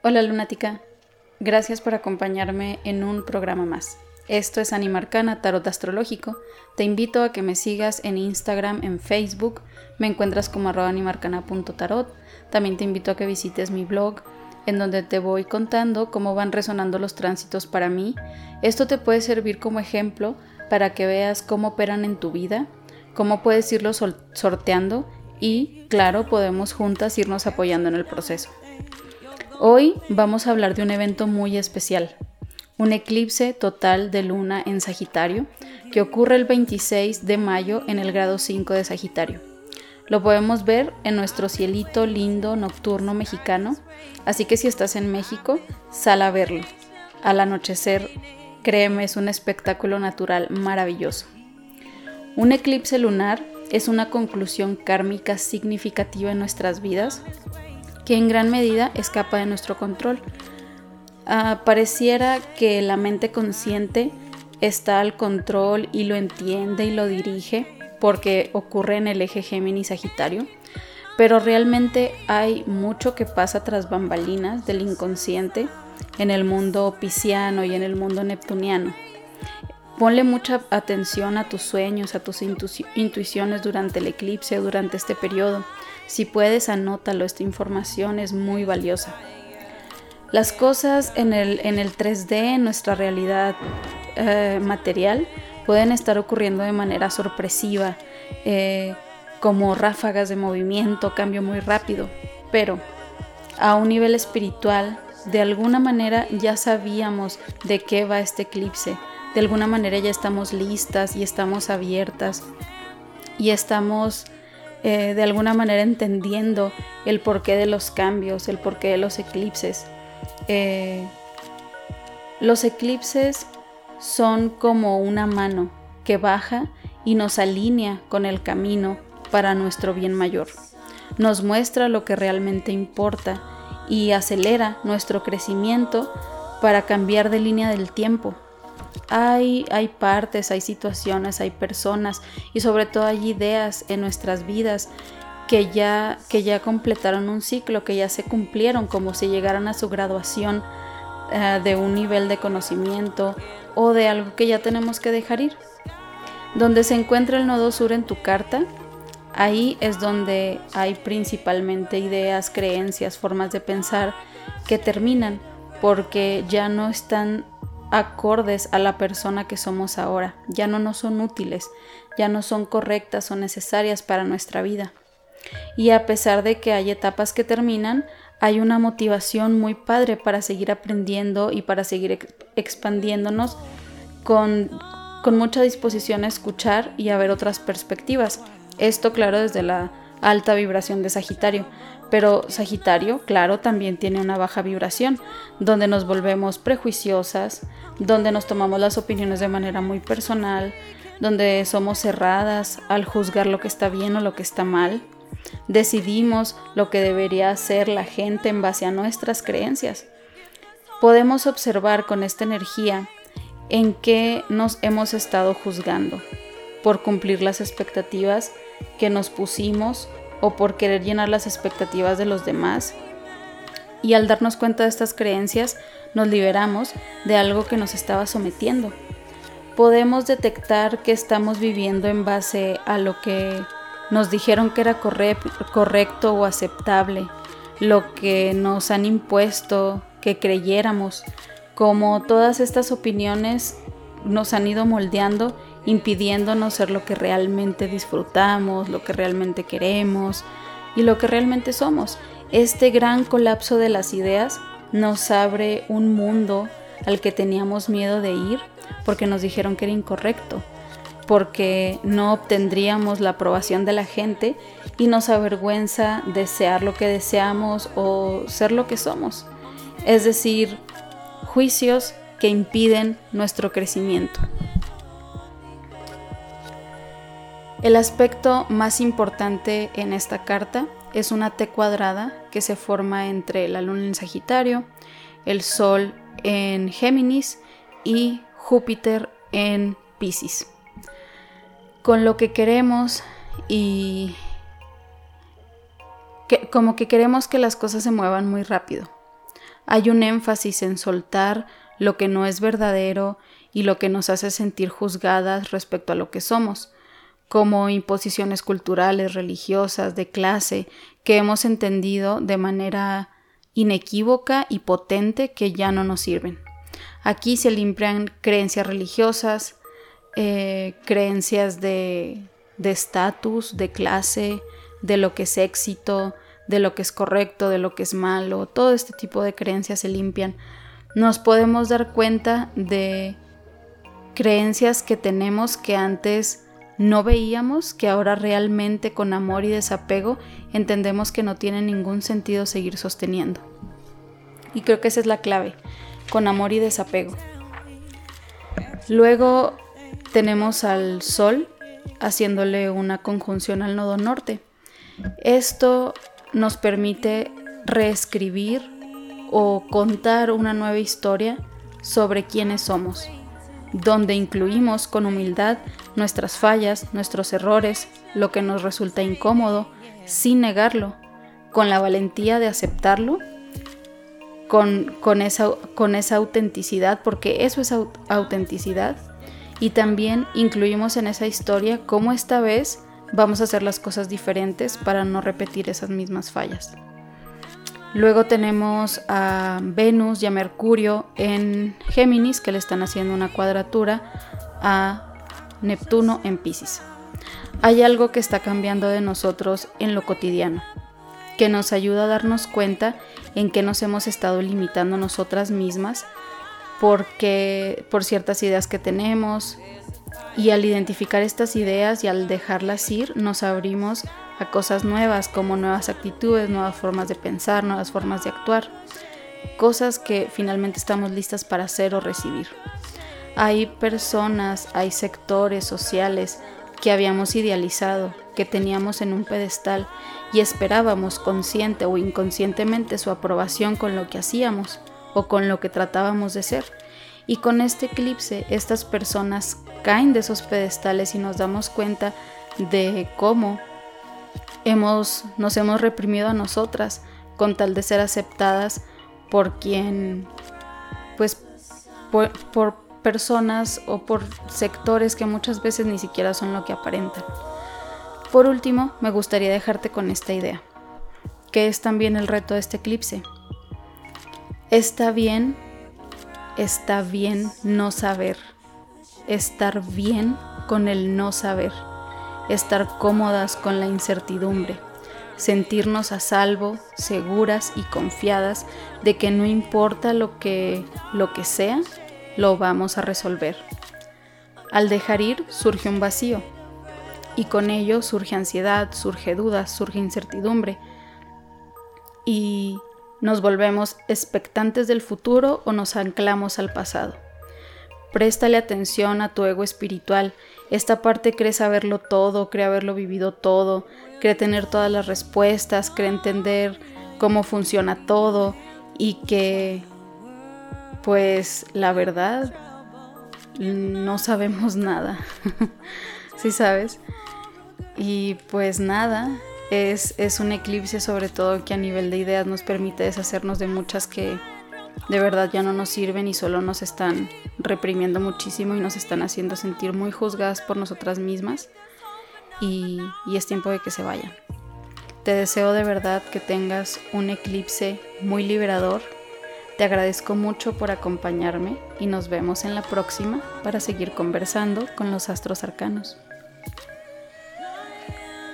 Hola lunática, gracias por acompañarme en un programa más. Esto es Animarcana Tarot Astrológico. Te invito a que me sigas en Instagram, en Facebook, me encuentras como arroba animarcana.tarot. También te invito a que visites mi blog, en donde te voy contando cómo van resonando los tránsitos para mí. Esto te puede servir como ejemplo para que veas cómo operan en tu vida, cómo puedes irlo sorteando y, claro, podemos juntas irnos apoyando en el proceso. Hoy vamos a hablar de un evento muy especial, un eclipse total de luna en Sagitario, que ocurre el 26 de mayo en el grado 5 de Sagitario. Lo podemos ver en nuestro cielito lindo nocturno mexicano, así que si estás en México, sal a verlo. Al anochecer, créeme, es un espectáculo natural maravilloso. Un eclipse lunar es una conclusión kármica significativa en nuestras vidas que en gran medida escapa de nuestro control. Ah, pareciera que la mente consciente está al control y lo entiende y lo dirige porque ocurre en el eje Géminis-Sagitario, pero realmente hay mucho que pasa tras bambalinas del inconsciente en el mundo pisciano y en el mundo neptuniano. Ponle mucha atención a tus sueños, a tus intuiciones durante el eclipse, durante este periodo. Si puedes, anótalo, esta información es muy valiosa. Las cosas en el, en el 3D, en nuestra realidad eh, material, pueden estar ocurriendo de manera sorpresiva, eh, como ráfagas de movimiento, cambio muy rápido, pero a un nivel espiritual, de alguna manera ya sabíamos de qué va este eclipse, de alguna manera ya estamos listas y estamos abiertas y estamos eh, de alguna manera entendiendo el porqué de los cambios, el porqué de los eclipses. Eh, los eclipses son como una mano que baja y nos alinea con el camino para nuestro bien mayor. Nos muestra lo que realmente importa y acelera nuestro crecimiento para cambiar de línea del tiempo hay, hay partes, hay situaciones, hay personas y sobre todo hay ideas en nuestras vidas que ya, que ya completaron un ciclo, que ya se cumplieron como si llegaran a su graduación eh, de un nivel de conocimiento o de algo que ya tenemos que dejar ir. Donde se encuentra el nodo sur en tu carta, ahí es donde hay principalmente ideas, creencias, formas de pensar que terminan porque ya no están acordes a la persona que somos ahora, ya no nos son útiles, ya no son correctas o necesarias para nuestra vida. Y a pesar de que hay etapas que terminan, hay una motivación muy padre para seguir aprendiendo y para seguir expandiéndonos con, con mucha disposición a escuchar y a ver otras perspectivas. Esto, claro, desde la alta vibración de Sagitario, pero Sagitario, claro, también tiene una baja vibración, donde nos volvemos prejuiciosas, donde nos tomamos las opiniones de manera muy personal, donde somos cerradas al juzgar lo que está bien o lo que está mal. Decidimos lo que debería hacer la gente en base a nuestras creencias. Podemos observar con esta energía en qué nos hemos estado juzgando por cumplir las expectativas que nos pusimos o por querer llenar las expectativas de los demás. Y al darnos cuenta de estas creencias, nos liberamos de algo que nos estaba sometiendo. Podemos detectar que estamos viviendo en base a lo que nos dijeron que era correcto o aceptable, lo que nos han impuesto que creyéramos, como todas estas opiniones nos han ido moldeando impidiéndonos ser lo que realmente disfrutamos, lo que realmente queremos y lo que realmente somos. Este gran colapso de las ideas nos abre un mundo al que teníamos miedo de ir porque nos dijeron que era incorrecto, porque no obtendríamos la aprobación de la gente y nos avergüenza desear lo que deseamos o ser lo que somos. Es decir, juicios que impiden nuestro crecimiento. El aspecto más importante en esta carta es una T cuadrada que se forma entre la luna en Sagitario, el Sol en Géminis y Júpiter en Pisces. Con lo que queremos y como que queremos que las cosas se muevan muy rápido. Hay un énfasis en soltar lo que no es verdadero y lo que nos hace sentir juzgadas respecto a lo que somos, como imposiciones culturales, religiosas, de clase, que hemos entendido de manera inequívoca y potente que ya no nos sirven. Aquí se limpian creencias religiosas, eh, creencias de estatus, de, de clase, de lo que es éxito, de lo que es correcto, de lo que es malo, todo este tipo de creencias se limpian. Nos podemos dar cuenta de creencias que tenemos que antes no veíamos, que ahora realmente con amor y desapego entendemos que no tiene ningún sentido seguir sosteniendo. Y creo que esa es la clave, con amor y desapego. Luego tenemos al Sol haciéndole una conjunción al nodo norte. Esto nos permite reescribir o contar una nueva historia sobre quiénes somos, donde incluimos con humildad nuestras fallas, nuestros errores, lo que nos resulta incómodo, sin negarlo, con la valentía de aceptarlo, con, con, esa, con esa autenticidad, porque eso es autenticidad, y también incluimos en esa historia cómo esta vez vamos a hacer las cosas diferentes para no repetir esas mismas fallas. Luego tenemos a Venus y a Mercurio en Géminis que le están haciendo una cuadratura a Neptuno en Pisces. Hay algo que está cambiando de nosotros en lo cotidiano, que nos ayuda a darnos cuenta en que nos hemos estado limitando nosotras mismas porque por ciertas ideas que tenemos, y al identificar estas ideas y al dejarlas ir, nos abrimos a cosas nuevas como nuevas actitudes, nuevas formas de pensar, nuevas formas de actuar, cosas que finalmente estamos listas para hacer o recibir. Hay personas, hay sectores sociales que habíamos idealizado, que teníamos en un pedestal y esperábamos consciente o inconscientemente su aprobación con lo que hacíamos o con lo que tratábamos de ser. Y con este eclipse estas personas caen de esos pedestales y nos damos cuenta de cómo hemos, nos hemos reprimido a nosotras con tal de ser aceptadas por quien, pues, por, por personas o por sectores que muchas veces ni siquiera son lo que aparentan. Por último, me gustaría dejarte con esta idea, que es también el reto de este eclipse. Está bien está bien no saber, estar bien con el no saber, estar cómodas con la incertidumbre, sentirnos a salvo, seguras y confiadas de que no importa lo que lo que sea, lo vamos a resolver. Al dejar ir surge un vacío y con ello surge ansiedad, surge dudas, surge incertidumbre. Y nos volvemos expectantes del futuro o nos anclamos al pasado. Préstale atención a tu ego espiritual. Esta parte cree saberlo todo, cree haberlo vivido todo, cree tener todas las respuestas, cree entender cómo funciona todo y que, pues, la verdad, no sabemos nada. ¿Sí sabes? Y pues nada, es, un eclipse sobre todo que a nivel de ideas nos permite deshacernos de muchas que de verdad ya no nos sirven y solo nos están reprimiendo muchísimo y nos están haciendo sentir muy juzgadas por nosotras mismas y, es tiempo de que se vayan. Te deseo de verdad que tengas un eclipse muy liberador. Te agradezco mucho por acompañarme y nos vemos en la próxima para seguir conversando con los astros arcanos.